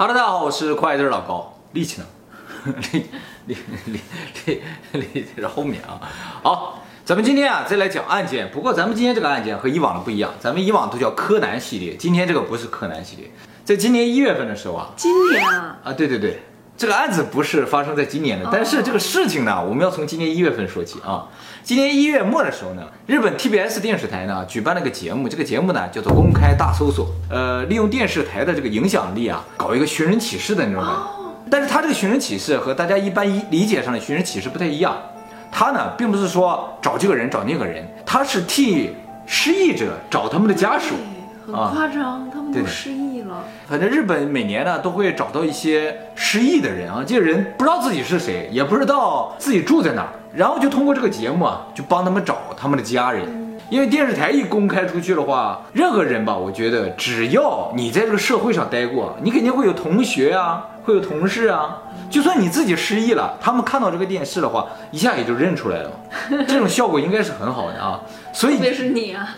Hello，大家好，我是快字老高，力气呢？力力力力力在后面啊。好，咱们今天啊再来讲案件，不过咱们今天这个案件和以往的不一样，咱们以往都叫柯南系列，今天这个不是柯南系列，在今年一月份的时候啊，今年啊，啊对对对，这个案子不是发生在今年的，但是这个事情呢，我们要从今年一月份说起啊。今年一月末的时候呢，日本 TBS 电视台呢举办了个节目，这个节目呢叫做《公开大搜索》，呃，利用电视台的这个影响力啊，搞一个寻人启事的那种感觉。但是他这个寻人启事和大家一般一理解上的寻人启事不太一样，他呢并不是说找这个人找那个人，他是替失忆者找他们的家属。对，很夸张，他们都失忆了。反正日本每年呢都会找到一些失忆的人啊，这个人不知道自己是谁，也不知道自己住在哪儿，然后就通过这个节目啊，就帮他们找他们的家人。因为电视台一公开出去的话，任何人吧，我觉得只要你在这个社会上待过，你肯定会有同学啊，会有同事啊。就算你自己失忆了，他们看到这个电视的话，一下也就认出来了，这种效果应该是很好的啊。所以特别是你啊，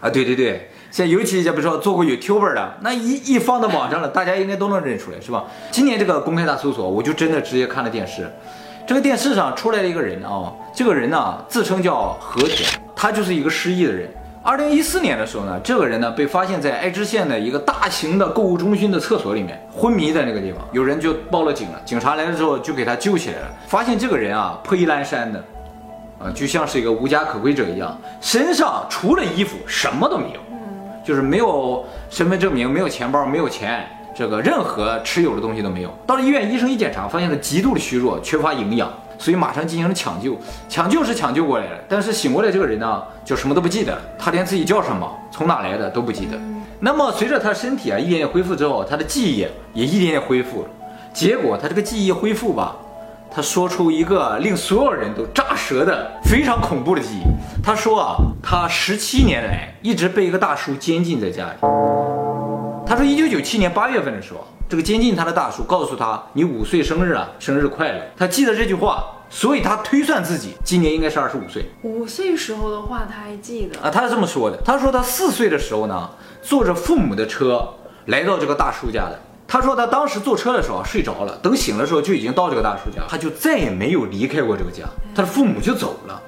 啊，对对对，像尤其像比如说做过 YouTuber 的，那一一放到网上了，大家应该都能认出来，是吧？今年这个公开大搜索，我就真的直接看了电视，这个电视上出来了一个人啊，这个人呢自称叫和田，他就是一个失忆的人。二零一四年的时候呢，这个人呢被发现在爱知县的一个大型的购物中心的厕所里面昏迷在那个地方，有人就报了警了，警察来了之后就给他救起来了，发现这个人啊破衣烂衫的，啊，就像是一个无家可归者一样，身上除了衣服什么都没有，就是没有身份证明，没有钱包，没有钱，这个任何持有的东西都没有。到了医院，医生一检查，发现他极度的虚弱，缺乏营养，所以马上进行了抢救。抢救是抢救过来了，但是醒过来这个人呢，就什么都不记得，他连自己叫什么、从哪来的都不记得。那么随着他身体啊一点点恢复之后，他的记忆也一点点恢复了。结果他这个记忆恢复吧，他说出一个令所有人都炸舌的非常恐怖的记忆。他说啊，他十七年来一直被一个大叔监禁在家里。他说，一九九七年八月份的时候，这个监禁他的大叔告诉他：“你五岁生日啊，生日快乐。”他记得这句话，所以他推算自己今年应该是二十五岁五岁时候的话他还记得。啊。他是这么说的：“他说他四岁的时候呢，坐着父母的车来到这个大叔家的。他说他当时坐车的时候啊睡着了，等醒的时候就已经到这个大叔家，他就再也没有离开过这个家。他的父母就走了。”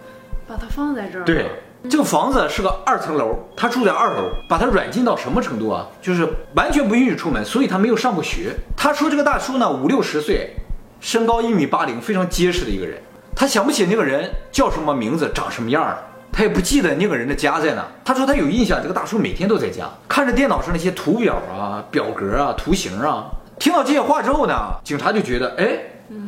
把它放在这儿。对，这个房子是个二层楼，他住在二楼，把他软禁到什么程度啊？就是完全不允许出门，所以他没有上过学。他说这个大叔呢五六十岁，身高一米八零，非常结实的一个人。他想不起那个人叫什么名字，长什么样儿，他也不记得那个人的家在哪。他说他有印象，这个大叔每天都在家，看着电脑上那些图表啊、表格啊、图形啊。听到这些话之后呢，警察就觉得，哎，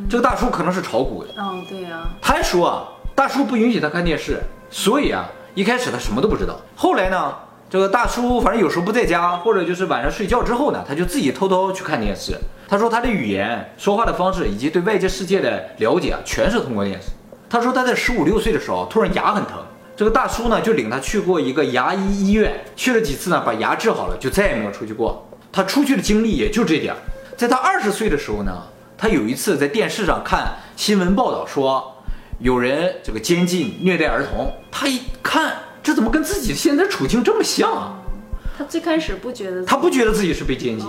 这个大叔可能是炒股的。哦，对呀、他还说啊，大叔不允许他看电视，所以啊，一开始他什么都不知道。后来呢，这个大叔反正有时候不在家，或者就是晚上睡觉之后呢，他就自己偷偷去看电视。他说他的语言、说话的方式以及对外界世界的了解啊，全是通过电视。他说他在十五六岁的时候突然牙很疼，这个大叔呢就领他去过一个牙医医院，去了几次呢，把牙治好了，就再也没有出去过。他出去的经历也就这点儿。在他二十岁的时候呢，他有一次在电视上看新闻报道说，有人这个监禁虐待儿童。他一看，这怎么跟自己现在处境这么像啊？他最开始不觉得。他不觉得自己是被监禁，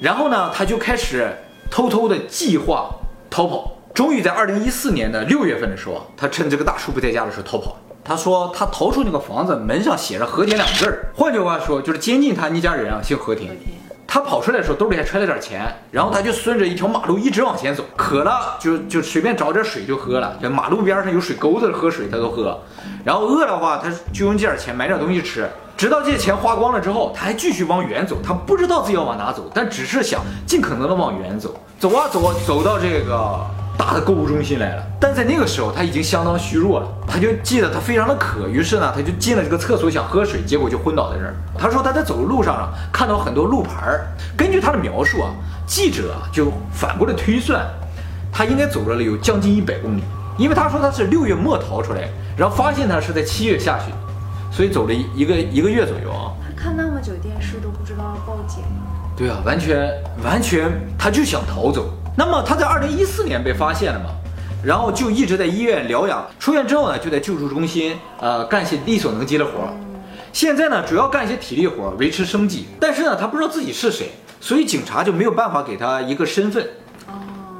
然后呢，他就开始偷偷的计划逃跑。终于在二零一四年的六月份的时候，他趁这个大叔不在家的时候逃跑。他说他逃出那个房子，门上写着“和田”两个字儿，换句话说就是监禁他那家人啊姓和田。天他跑出来的时候兜里还揣了点钱，然后他就顺着一条马路一直往前走，渴了就就随便找点水就喝了，就马路边上有水沟子喝水他都喝，然后饿的话他就用这点钱买点东西吃，直到这些钱花光了之后，他还继续往远走，他不知道自己要往哪走，但只是想尽可能的往远走，走啊走啊走到这个大的购物中心来了，但在那个时候他已经相当虚弱了，他就记得他非常的渴，于是呢他就进了这个厕所想喝水，结果就昏倒在这儿。他说他在走的路上啊看到很多路牌儿，根据他的描述啊，记者啊就反过来推算，他应该走了有将近一百公里，因为他说他是六月末逃出来，然后发现他是在七月下旬，所以走了一个一个月左右啊。他看那么久电视都不知道要报警。对啊，完全完全，他就想逃走。那么他在二零一四年被发现了嘛，然后就一直在医院疗养，出院之后呢，就在救助中心呃干些力所能及的活儿。现在呢，主要干一些体力活儿维持生计。但是呢，他不知道自己是谁，所以警察就没有办法给他一个身份。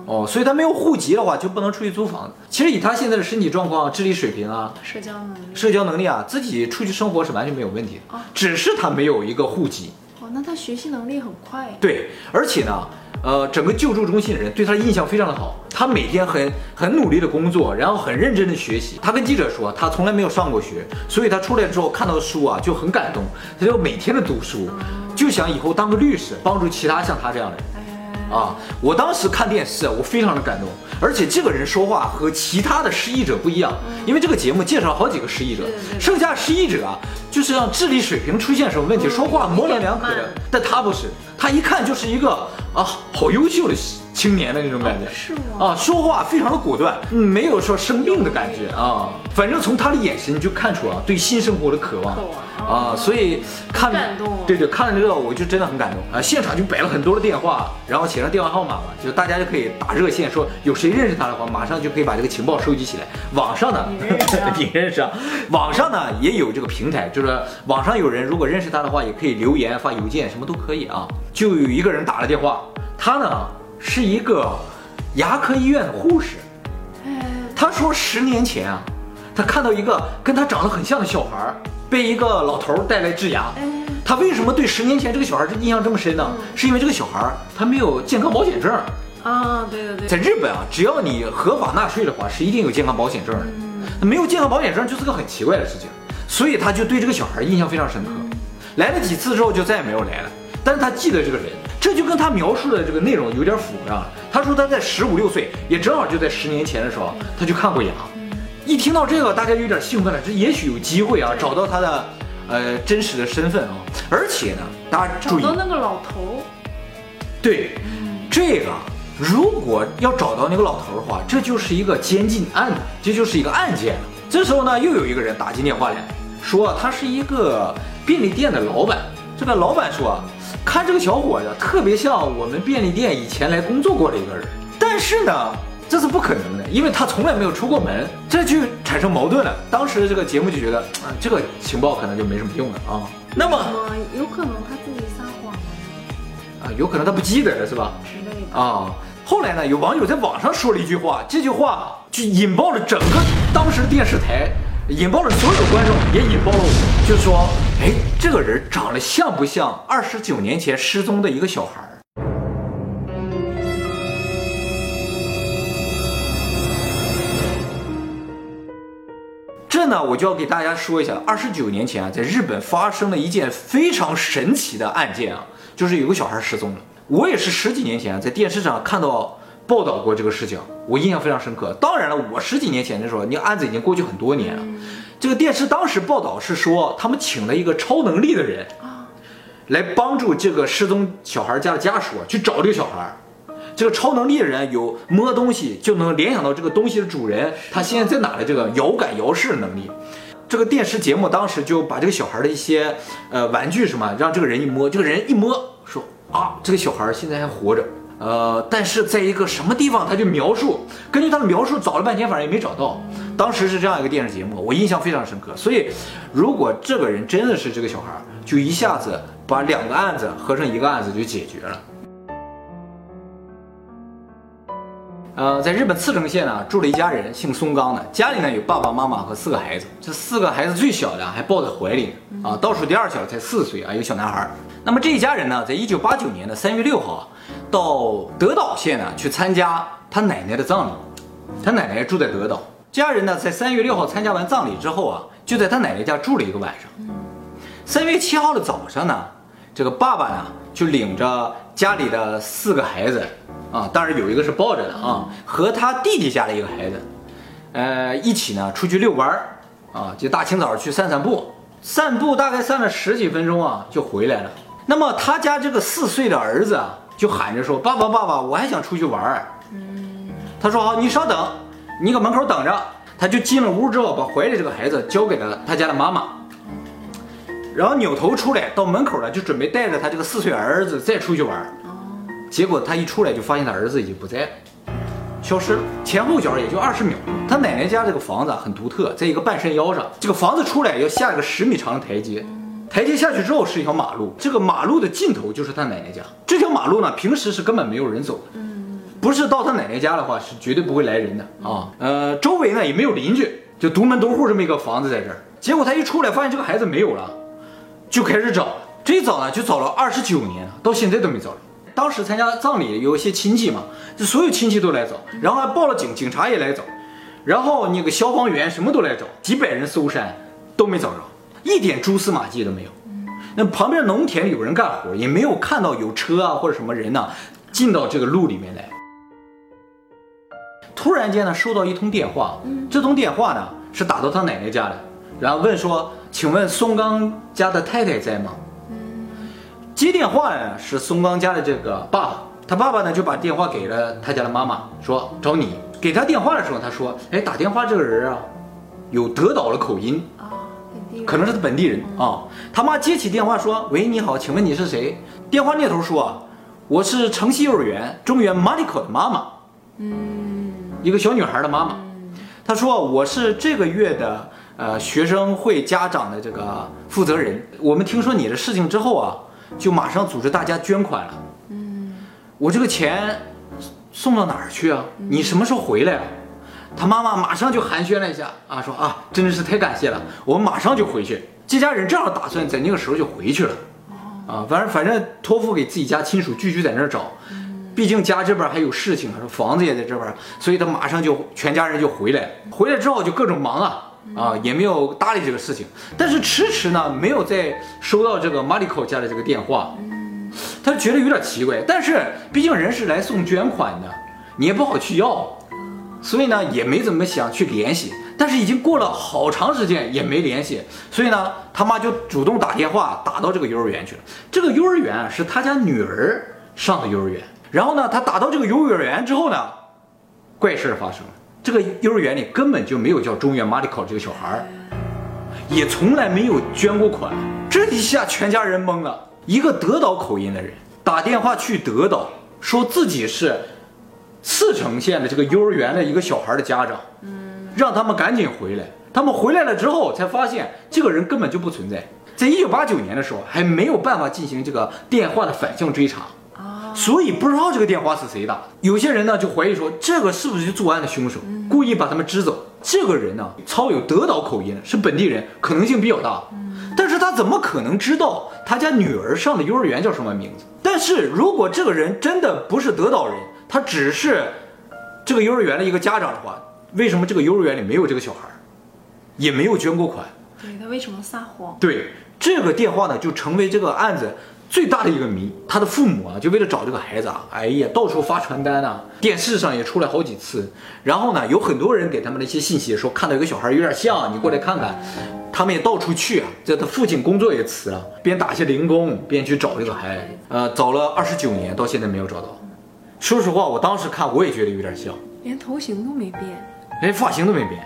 哦，所以他没有户籍的话，就不能出去租房子。其实以他现在的身体状况、智力水平啊、社交能力。社交能力啊，自己出去生活是完全没有问题的哦。只是他没有一个户籍。他学习能力很快。对，而且呢，呃，整个救助中心的人对他的印象非常的好。他每天很很努力的工作，然后很认真的学习。他跟记者说，他从来没有上过学，所以他出来之后看到书啊就很感动，他就每天的读书，就想以后当个律师，帮助其他像他这样的人。哎，啊！我当时看电视，我非常的感动，而且这个人说话和其他的失忆者不一样，因为这个节目介绍了好几个失忆者剩下失忆者啊，就是让智力水平出现什么问题，嗯说话模棱两可的，但他不是，他一看就是一个啊好优秀的青年的那种感觉。是吗？啊，说话非常的果断，嗯，没有说生病的感觉啊。反正从他的眼神你就看出啊，对新生活的渴望啊，所以看感动对对，看了这个我就真的很感动啊。现场就摆了很多的电话，然后写上电话号码嘛，就大家就可以打热线，说有谁认识他的话，马上就可以把这个情报收集起来。网上呢，你认识啊？网上呢也有这个平台，就是网上有人如果认识他的话，也可以留言发邮件，什么都可以啊。就有一个人打了电话，他呢是一个牙科医院的护士。哎，他说十年前啊，他看到一个跟他长得很像的小孩儿被一个老头儿带来治牙。哎，他为什么对十年前这个小孩儿印象这么深呢？是因为这个小孩儿他没有健康保险证。啊，对对对，在日本啊，只要你合法纳税的话，是一定有健康保险证的。没有健康保险证就是个很奇怪的事情，所以他就对这个小孩印象非常深刻。来了几次之后就再也没有来了，但是他记得这个人，这就跟他描述的这个内容有点符合上了。他说他在十五六岁，也正好就在十年前的时候，他去看过牙。一听到这个，大家有点兴奋了，这也许有机会啊，找到他的呃真实的身份啊。而且呢，大家注意，找到那个老头，对，这个如果要找到那个老头的话，这就是一个监禁案的，这就是一个案件了。这时候呢，又有一个人打进电话来，说他是一个便利店的老板。这个老板说，看这个小伙子特别像我们便利店以前来工作过的一个人，但是呢。这是不可能的，因为他从来没有出过门，这就产生矛盾了。当时这个节目就觉得，啊，这个情报可能就没什么用了啊。那么啊，有可能他自己撒谎了啊，有可能他不记得了，是吧？之类的。啊。后来呢，有网友在网上说了一句话，这句话就引爆了整个当时电视台，引爆了所有观众，也引爆了我，就说，哎，这个人长得像不像二十九年前失踪的一个小孩儿？这呢，我就要给大家说一下，二十九年前啊，在日本发生了一件非常神奇的案件啊，就是有个小孩失踪了。我也是十几年前啊在电视上看到报道过这个事情，我印象非常深刻。当然了，我十几年前的时候，那案子已经过去很多年了。这个电视当时报道是说，他们请了一个超能力的人啊，来帮助这个失踪小孩家的家属啊去找这个小孩。这个超能力的人有摸东西就能联想到这个东西的主人，他现在在哪的这个遥感遥视能力。这个电视节目当时就把这个小孩的一些呃玩具什么，让这个人一摸，这个人一摸说啊，这个小孩现在还活着。呃，但是在一个什么地方，他就描述，根据他的描述找了半天，反正也没找到。当时是这样一个电视节目，我印象非常深刻。所以，如果这个人真的是这个小孩，就一下子把两个案子合成一个案子就解决了。呃，在日本茨城县呢，住了一家人，姓松冈的，家里呢有爸爸妈妈和四个孩子。这四个孩子最小的还抱在怀里啊，倒数第二小的才四岁啊，一个小男孩。那么这一家人呢，在一九八九年的三月六号啊，到德岛县呢去参加他奶奶的葬礼。他奶奶住在德岛，家人呢在三月六号参加完葬礼之后啊，就在他奶奶家住了一个晚上。三月七号的早上呢，这个爸爸呢就领着家里的四个孩子。啊，当然有一个是抱着的啊，和他弟弟家的一个孩子，呃，一起呢出去遛弯儿啊，就大清早去散散步，散步大概散了十几分钟啊，就回来了。那么他家这个四岁的儿子啊，就喊着说：“爸爸，爸爸，我还想出去玩儿。”他说：“好，你稍等，你搁门口等着。”他就进了屋之后，把怀里这个孩子交给了他家的妈妈，然后扭头出来到门口了，就准备带着他这个四岁儿子再出去玩儿。结果他一出来就发现他儿子已经不在了，消失了，前后脚也就二十秒。他奶奶家这个房子很独特，在一个半山腰上，这个房子出来要下一个十米长的台阶，台阶下去之后是一条马路，这个马路的尽头就是他奶奶家。这条马路呢，平时是根本没有人走的。嗯，不是到他奶奶家的话，是绝对不会来人的啊。呃，周围呢也没有邻居，就独门独户这么一个房子在这儿。结果他一出来，发现这个孩子没有了，就开始找了。这一找呢，就找了二十九年了，到现在都没找着。当时参加葬礼有一些亲戚嘛，就所有亲戚都来找，然后还报了警，警察也来找，然后那个消防员什么都来找，几百人搜山都没找着，一点蛛丝马迹都没有。那旁边农田里有人干活，也没有看到有车啊或者什么人呢进到这个路里面来。突然间呢，收到一通电话，这通电话呢是打到他奶奶家的，然后问说：“请问松刚家的太太在吗？”接电话呢是松刚家的这个爸爸，他爸爸呢就把电话给了他家的妈妈，说找你。给他电话的时候，他说：“哎，打电话这个人啊，有德岛的口音可能是本地人啊。”他妈接起电话说：“喂，你好，请问你是谁？”电话那头说：“啊，我是城西幼儿园中原 Mariko 的妈妈，嗯一个小女孩的妈妈。”她说：“我是这个月的呃学生会家长的这个负责人。我们听说你的事情之后啊，就马上组织大家捐款了。嗯我这个钱送到哪儿去啊？你什么时候回来啊？他妈妈马上就寒暄了一下啊，说啊，真的是太感谢了，我们马上就回去。这家人正好打算在那个时候就回去了，啊，反正反正托付给自己家亲属继续在那儿找，毕竟家这边还有事情，说房子也在这边，所以他马上就全家人就回来。回来之后就各种忙啊。啊，也没有搭理这个事情，但是迟迟呢没有再收到这个 Mariko 家的这个电话，他觉得有点奇怪，但是毕竟人是来送捐款的，你也不好去要，所以呢也没怎么想去联系。但是已经过了好长时间也没联系，所以呢他妈就主动打电话打到这个幼儿园去了。这个幼儿园是他家女儿上的幼儿园，然后呢他打到这个幼儿园之后呢，怪事儿发生了，这个幼儿园里根本就没有叫中原 Mariko 这个小孩儿。也从来没有捐过款，这一下全家人懵了。一个德岛口音的人打电话去德岛，说自己是四城县的这个幼儿园的一个小孩的家长，让他们赶紧回来。他们回来了之后，才发现这个人根本就不存在。在一九八九年的时候，还没有办法进行这个电话的反向追查，啊，所以不知道这个电话是谁打的。有些人呢就怀疑说，这个是不是就作案的凶手，故意把他们支走？这个人呢操有德岛口音，是本地人，可能性比较大。但是他怎么可能知道他家女儿上的幼儿园叫什么名字？但是如果这个人真的不是德岛人，他只是这个幼儿园的一个家长的话，为什么这个幼儿园里没有这个小孩，也没有捐过款？对他为什么撒谎？对，这个电话呢，就成为这个案子最大的一个谜。他的父母啊，就为了找这个孩子啊，哎呀，到处发传单啊，电视上也出来好几次。然后呢，有很多人给他们的一些信息，说看到有个小孩有点像，你过来看看。他们也到处去啊，这他父亲工作也辞了，边打些零工边去找这个孩子。呃，找了二十九年，到现在没有找到。说实话，我当时看我也觉得有点像。连头型都没变。连发型都没变。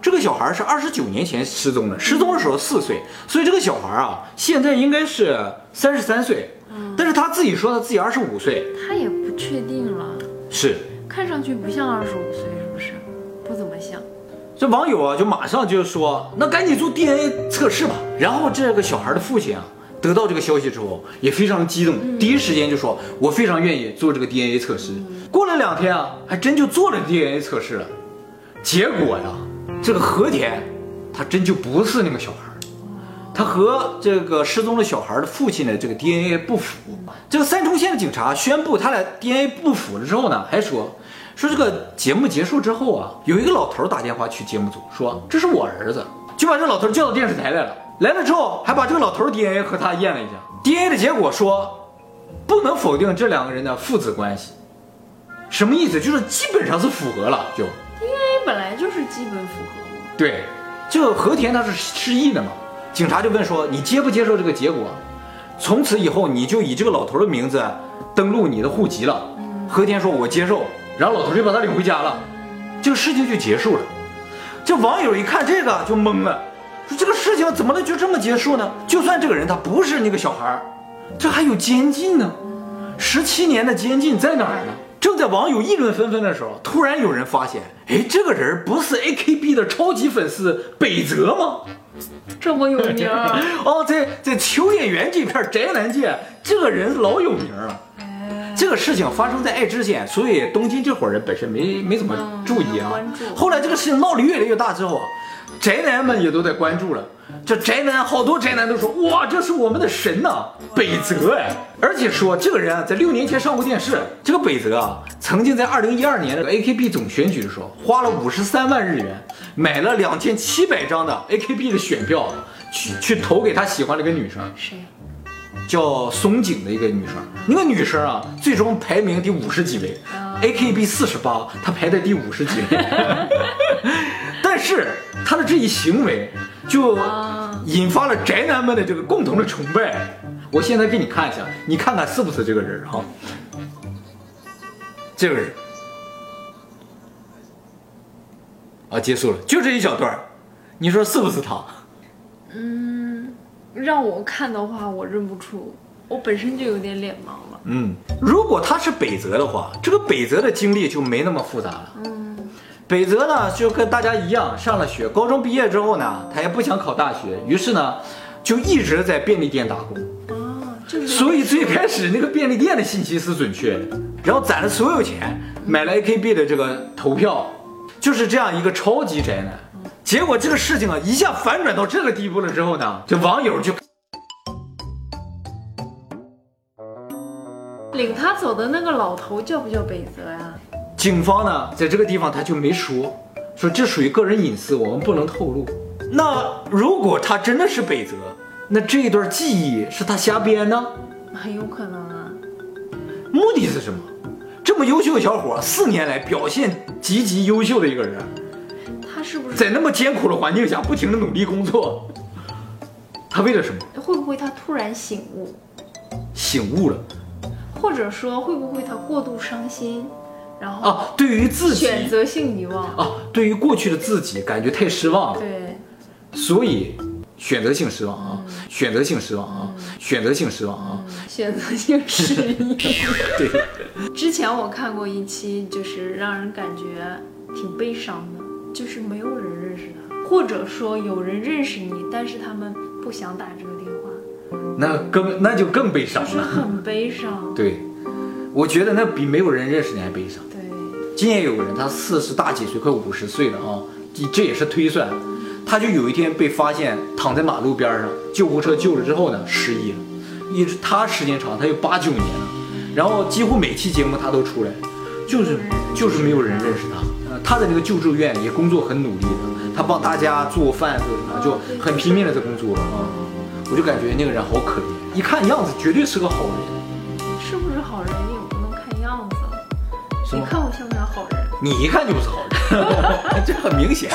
这个小孩是二十九年前失踪的，失踪的时候四岁，所以这个小孩啊，现在应该是三十三岁，但是他自己说他自己二十五岁，他也不确定了，是。看上去不像二十五岁，是不是？不怎么像。这网友啊，就马上就说，那赶紧做 DNA 测试吧。然后这个小孩的父亲啊，得到这个消息之后，也非常激动，第一时间就说，我非常愿意做这个 DNA 测试。过了两天啊，还真就做了 DNA 测试了。结果呀，这个和田，他真就不是那个小孩儿，他和这个失踪的小孩的父亲的这个 DNA 不符。这个三重县的警察宣布他俩 DNA 不符了之后呢，还说说这个节目结束之后啊，有一个老头打电话去节目组说这是我儿子，就把这老头叫到电视台来了。来了之后还把这个老头 DNA 和他验了一下，DNA 的结果说不能否定这两个人的父子关系。什么意思？就是基本上是符合了，就 DNA 本来就是基本符合嘛。对，这个和田他是失忆的嘛，警察就问说你接不接受这个结果？从此以后你就以这个老头的名字登录你的户籍了。和田说我接受，然后老头就把他领回家了，这个事情就结束了。这网友一看这个就懵了，说这个事情怎么能就这么结束呢？就算这个人他不是那个小孩儿，这还有监禁呢，十七年的监禁在哪儿呢？正在网友议论纷纷的时候，突然有人发现，哎，这个人不是 AKB 的超级粉丝北泽吗？这么有名儿，哦，在在秋叶原这片宅男界，这个人老有名了。哎，这个事情发生在爱知县，所以东京这伙人本身没没怎么注意啊。后来这个事情闹得越来越大之后啊，宅男们也都在关注了。这宅男好多宅男都说，哇，这是我们的神呐、北泽哎！而且说这个人啊，在六年前上过电视。这个北泽啊，曾经在二零一二年的 AKB 总选举的时候，花了五十三万日元，买了两千七百张的 AKB 的选票，去去投给他喜欢的一个女生。谁？叫松井的一个女生，那个女生啊，最终排名第五十几位，AKB 四十八，她排在第五十几位。但是他的这一行为就啊引发了宅男们的这个共同的崇拜。我现在给你看一下，你看看是不是这个人哈？这个人啊，结束了，就这一小段儿你说是不是他？嗯让我看的话，我认不出，我本身就有点脸盲了。嗯，如果他是北泽的话，这个北泽的经历就没那么复杂了。嗯，北泽呢，就跟大家一样，上了学，高中毕业之后呢，他也不想考大学，于是呢，就一直在便利店打工。啊，就是所以最开始那个便利店的信息是准确的，然后攒了所有钱买了 AKB 的这个投票，就是这样一个超级宅男。结果这个事情啊，一下反转到这个地步了之后呢，这网友就领他走的那个老头叫不叫北泽呀？警方呢，在这个地方他就没说，说这属于个人隐私，我们不能透露。那如果他真的是北泽，那这一段记忆是他瞎编呢？很有可能啊。目的是什么？这么优秀的小伙，四年来表现极其优秀的一个人，他是不是在那么艰苦的环境下不停的努力工作，他为了什么？会不会他突然醒悟，醒悟了或者说会不会他过度伤心，然后啊！对于自己选择性遗忘？啊，对于过去的自己感觉太失望了，对，所以选择性失望啊，选择性失望啊，选择性失望啊。选择性失忆。对，之前我看过一期，就是让人感觉挺悲伤的，就是没有人认识他，或者说有人认识你，但是他们不想打这个电话，那更那就更悲伤就是了。很悲伤。对，我觉得那比没有人认识你还悲伤。今年有个人，他四十大几岁，快五十岁了啊，这这也是推算。他就有一天被发现躺在马路边上，救护车救了之后呢，失忆了。一直他时间长，他有八九年了，然后几乎每期节目他都出来，就是就是没有人认识他。他在这个救助院也工作很努力的，他帮大家做饭做什么，就很拼命的在工作啊。我就感觉那个人好可怜，一看样子绝对是个好人。你看我像不像好人？你一看就不是好人，这很明显。